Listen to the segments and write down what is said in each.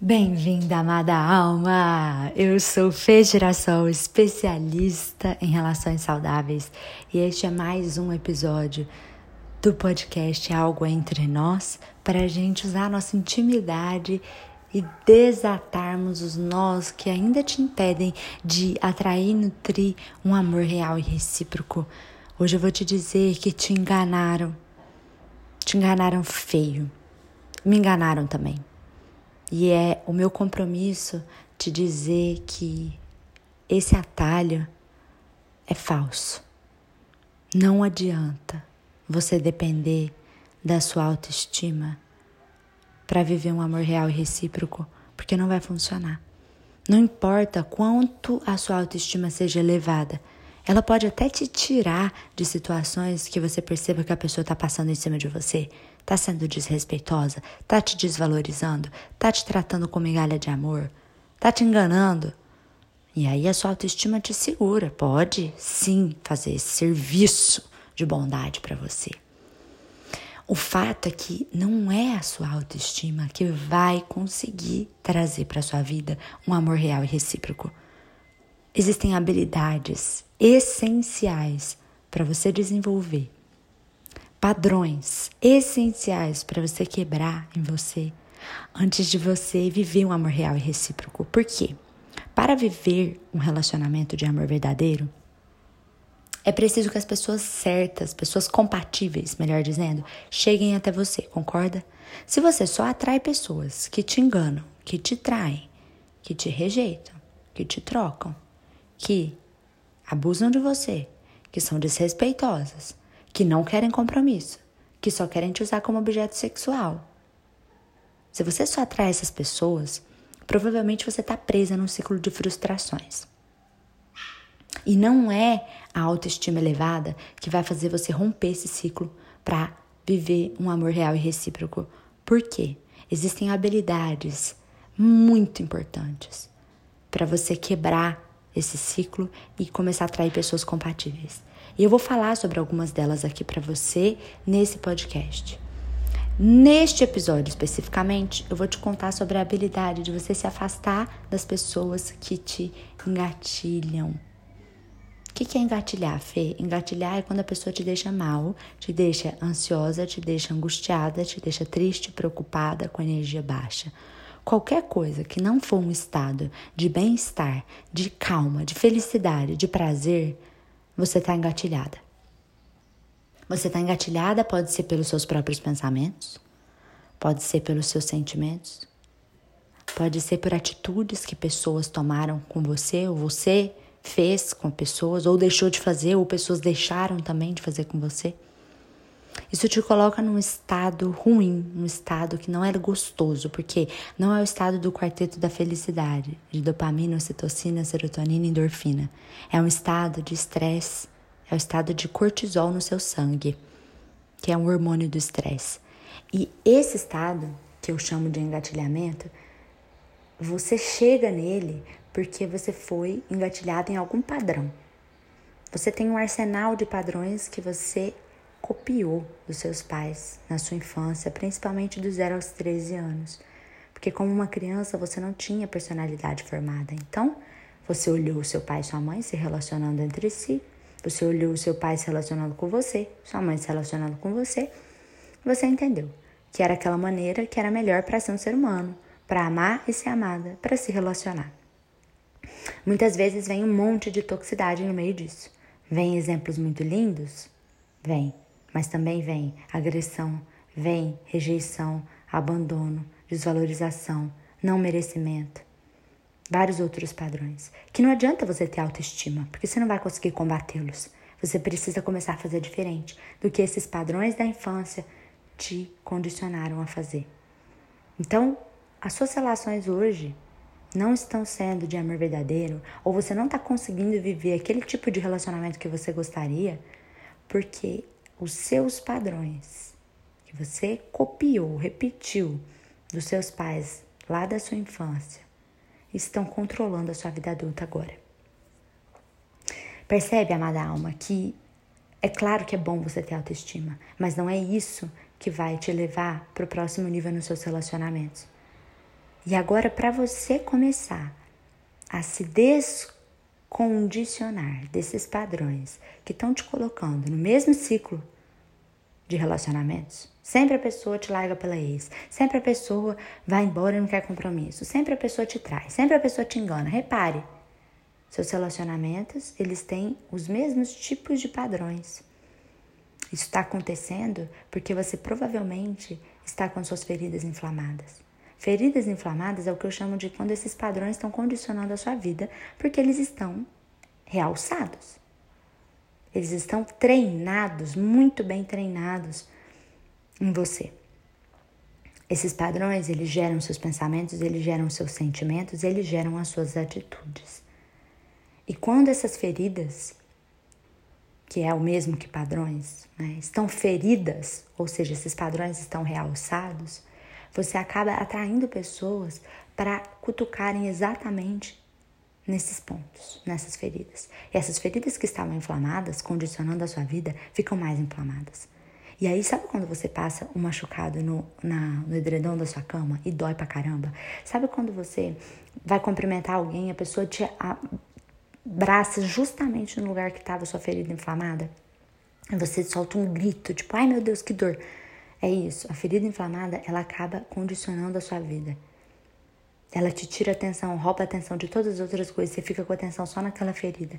Bem-vinda, amada alma! Eu sou Fê Girassol, especialista em relações saudáveis, e este é mais um episódio do podcast Algo Entre Nós para a gente usar a nossa intimidade e desatarmos os nós que ainda te impedem de atrair e nutrir um amor real e recíproco. Hoje eu vou te dizer que te enganaram, te enganaram feio, me enganaram também. E é o meu compromisso te dizer que esse atalho é falso. Não adianta você depender da sua autoestima para viver um amor real e recíproco, porque não vai funcionar. Não importa quanto a sua autoestima seja elevada, ela pode até te tirar de situações que você perceba que a pessoa está passando em cima de você, está sendo desrespeitosa, está te desvalorizando, está te tratando com migalha de amor, está te enganando. E aí a sua autoestima te segura, pode sim fazer esse serviço de bondade para você. O fato é que não é a sua autoestima que vai conseguir trazer para sua vida um amor real e recíproco. Existem habilidades essenciais para você desenvolver, padrões essenciais para você quebrar em você antes de você viver um amor real e recíproco. Por quê? Para viver um relacionamento de amor verdadeiro, é preciso que as pessoas certas, pessoas compatíveis, melhor dizendo, cheguem até você, concorda? Se você só atrai pessoas que te enganam, que te traem, que te rejeitam, que te trocam, que abusam de você, que são desrespeitosas, que não querem compromisso, que só querem te usar como objeto sexual. Se você só atrai essas pessoas, provavelmente você está presa num ciclo de frustrações. E não é a autoestima elevada que vai fazer você romper esse ciclo para viver um amor real e recíproco. Por quê? Existem habilidades muito importantes para você quebrar esse ciclo e começar a atrair pessoas compatíveis. E eu vou falar sobre algumas delas aqui para você nesse podcast. Neste episódio especificamente, eu vou te contar sobre a habilidade de você se afastar das pessoas que te engatilham. O que é engatilhar, Fê? Engatilhar é quando a pessoa te deixa mal, te deixa ansiosa, te deixa angustiada, te deixa triste, preocupada, com energia baixa. Qualquer coisa que não for um estado de bem-estar, de calma, de felicidade, de prazer, você está engatilhada. Você está engatilhada pode ser pelos seus próprios pensamentos, pode ser pelos seus sentimentos, pode ser por atitudes que pessoas tomaram com você ou você fez com pessoas, ou deixou de fazer, ou pessoas deixaram também de fazer com você. Isso te coloca num estado ruim, num estado que não é gostoso, porque não é o estado do quarteto da felicidade, de dopamina, ocitocina, serotonina e endorfina. É um estado de estresse, é o estado de cortisol no seu sangue, que é um hormônio do estresse. E esse estado, que eu chamo de engatilhamento, você chega nele porque você foi engatilhado em algum padrão. Você tem um arsenal de padrões que você copiou dos seus pais na sua infância, principalmente dos 0 aos 13 anos. Porque como uma criança você não tinha personalidade formada. Então, você olhou seu pai e sua mãe se relacionando entre si, você olhou seu pai se relacionando com você, sua mãe se relacionando com você, você entendeu que era aquela maneira que era melhor para ser um ser humano, para amar e ser amada, para se relacionar. Muitas vezes vem um monte de toxicidade no meio disso. Vem exemplos muito lindos? Vem mas também vem agressão, vem rejeição, abandono, desvalorização, não merecimento. Vários outros padrões. Que não adianta você ter autoestima, porque você não vai conseguir combatê-los. Você precisa começar a fazer diferente do que esses padrões da infância te condicionaram a fazer. Então, as suas relações hoje não estão sendo de amor verdadeiro, ou você não está conseguindo viver aquele tipo de relacionamento que você gostaria, porque os seus padrões que você copiou, repetiu dos seus pais lá da sua infância estão controlando a sua vida adulta agora. Percebe, amada alma, que é claro que é bom você ter autoestima, mas não é isso que vai te levar para o próximo nível nos seus relacionamentos. E agora, para você começar a se descondicionar desses padrões que estão te colocando no mesmo ciclo de relacionamentos, sempre a pessoa te larga pela ex, sempre a pessoa vai embora e não quer compromisso, sempre a pessoa te trai, sempre a pessoa te engana. Repare, seus relacionamentos, eles têm os mesmos tipos de padrões. Isso está acontecendo porque você provavelmente está com suas feridas inflamadas. Feridas inflamadas é o que eu chamo de quando esses padrões estão condicionando a sua vida, porque eles estão realçados. Eles estão treinados, muito bem treinados em você. Esses padrões, eles geram seus pensamentos, eles geram seus sentimentos, eles geram as suas atitudes. E quando essas feridas, que é o mesmo que padrões, né, estão feridas, ou seja, esses padrões estão realçados, você acaba atraindo pessoas para cutucarem exatamente nesses pontos, nessas feridas. E essas feridas que estavam inflamadas, condicionando a sua vida, ficam mais inflamadas. E aí, sabe quando você passa um machucado no, na, no edredom da sua cama e dói pra caramba? Sabe quando você vai cumprimentar alguém, a pessoa te abraça justamente no lugar que estava sua ferida inflamada? E você solta um grito, tipo, ai meu Deus, que dor. É isso, a ferida inflamada, ela acaba condicionando a sua vida. Ela te tira a atenção, rouba a atenção de todas as outras coisas, você fica com a atenção só naquela ferida,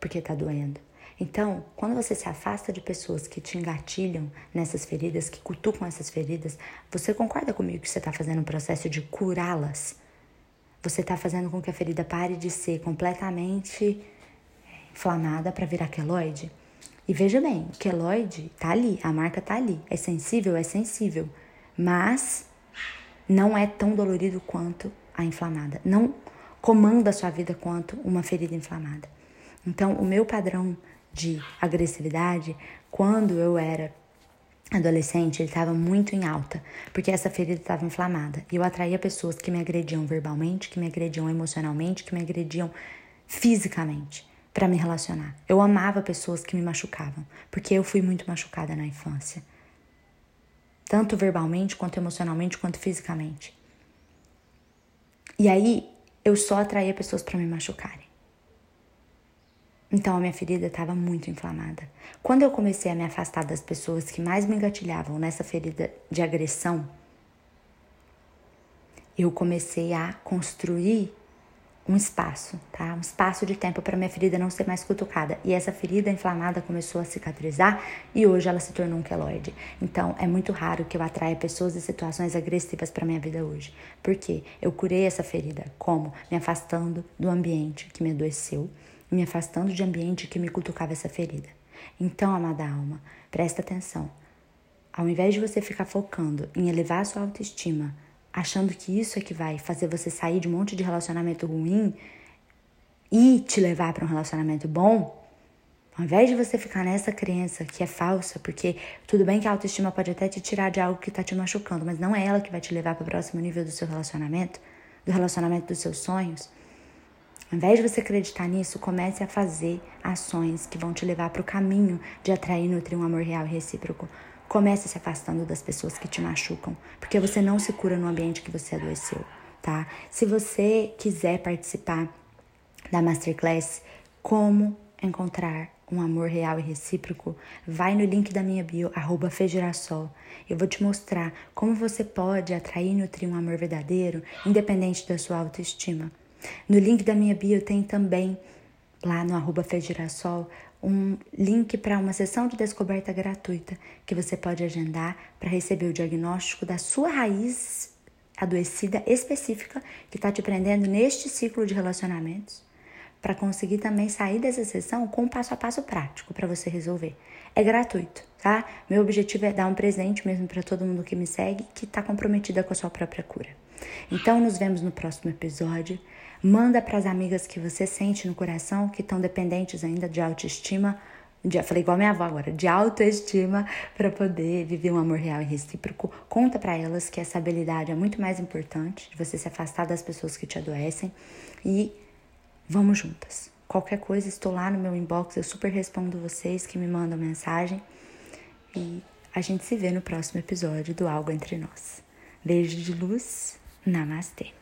porque tá doendo. Então, quando você se afasta de pessoas que te engatilham nessas feridas, que cutucam essas feridas, você concorda comigo que você está fazendo um processo de curá-las? Você está fazendo com que a ferida pare de ser completamente inflamada para virar queloide? E veja bem, o queloide tá ali, a marca tá ali. É sensível? É sensível. Mas não é tão dolorido quanto a inflamada. Não comanda a sua vida quanto uma ferida inflamada. Então, o meu padrão de agressividade, quando eu era adolescente, ele estava muito em alta, porque essa ferida estava inflamada. E eu atraía pessoas que me agrediam verbalmente, que me agrediam emocionalmente, que me agrediam fisicamente para me relacionar. Eu amava pessoas que me machucavam, porque eu fui muito machucada na infância. Tanto verbalmente, quanto emocionalmente, quanto fisicamente. E aí eu só atraía pessoas para me machucarem. Então a minha ferida estava muito inflamada. Quando eu comecei a me afastar das pessoas que mais me engatilhavam nessa ferida de agressão, eu comecei a construir um espaço, tá? Um espaço de tempo para minha ferida não ser mais cutucada. E essa ferida inflamada começou a cicatrizar e hoje ela se tornou um queloide. Então, é muito raro que eu atraia pessoas e situações agressivas para minha vida hoje. Porque eu curei essa ferida como me afastando do ambiente que me adoeceu, me afastando de ambiente que me cutucava essa ferida. Então, amada alma, presta atenção. Ao invés de você ficar focando em elevar a sua autoestima, achando que isso é que vai fazer você sair de um monte de relacionamento ruim e te levar para um relacionamento bom, ao invés de você ficar nessa crença que é falsa, porque tudo bem que a autoestima pode até te tirar de algo que está te machucando, mas não é ela que vai te levar para o próximo nível do seu relacionamento, do relacionamento dos seus sonhos. Ao invés de você acreditar nisso, comece a fazer ações que vão te levar para o caminho de atrair e nutrir um amor real e recíproco. Comece se afastando das pessoas que te machucam, porque você não se cura no ambiente que você adoeceu, tá? Se você quiser participar da masterclass Como encontrar um amor real e recíproco, vai no link da minha bio, arroba. Eu vou te mostrar como você pode atrair e nutrir um amor verdadeiro, independente da sua autoestima. No link da minha bio tem também, lá no arroba Fejirassol, um link para uma sessão de descoberta gratuita que você pode agendar para receber o diagnóstico da sua raiz adoecida específica que está te prendendo neste ciclo de relacionamentos, para conseguir também sair dessa sessão com um passo a passo prático para você resolver. É gratuito, tá? Meu objetivo é dar um presente mesmo para todo mundo que me segue que está comprometida com a sua própria cura. Então, nos vemos no próximo episódio. Manda para as amigas que você sente no coração que estão dependentes ainda de autoestima. De, falei igual minha avó agora, de autoestima para poder viver um amor real e recíproco. Conta para elas que essa habilidade é muito mais importante, de você se afastar das pessoas que te adoecem e vamos juntas. Qualquer coisa, estou lá no meu inbox, eu super respondo vocês que me mandam mensagem e a gente se vê no próximo episódio do Algo Entre Nós. Beijo de luz Namaste.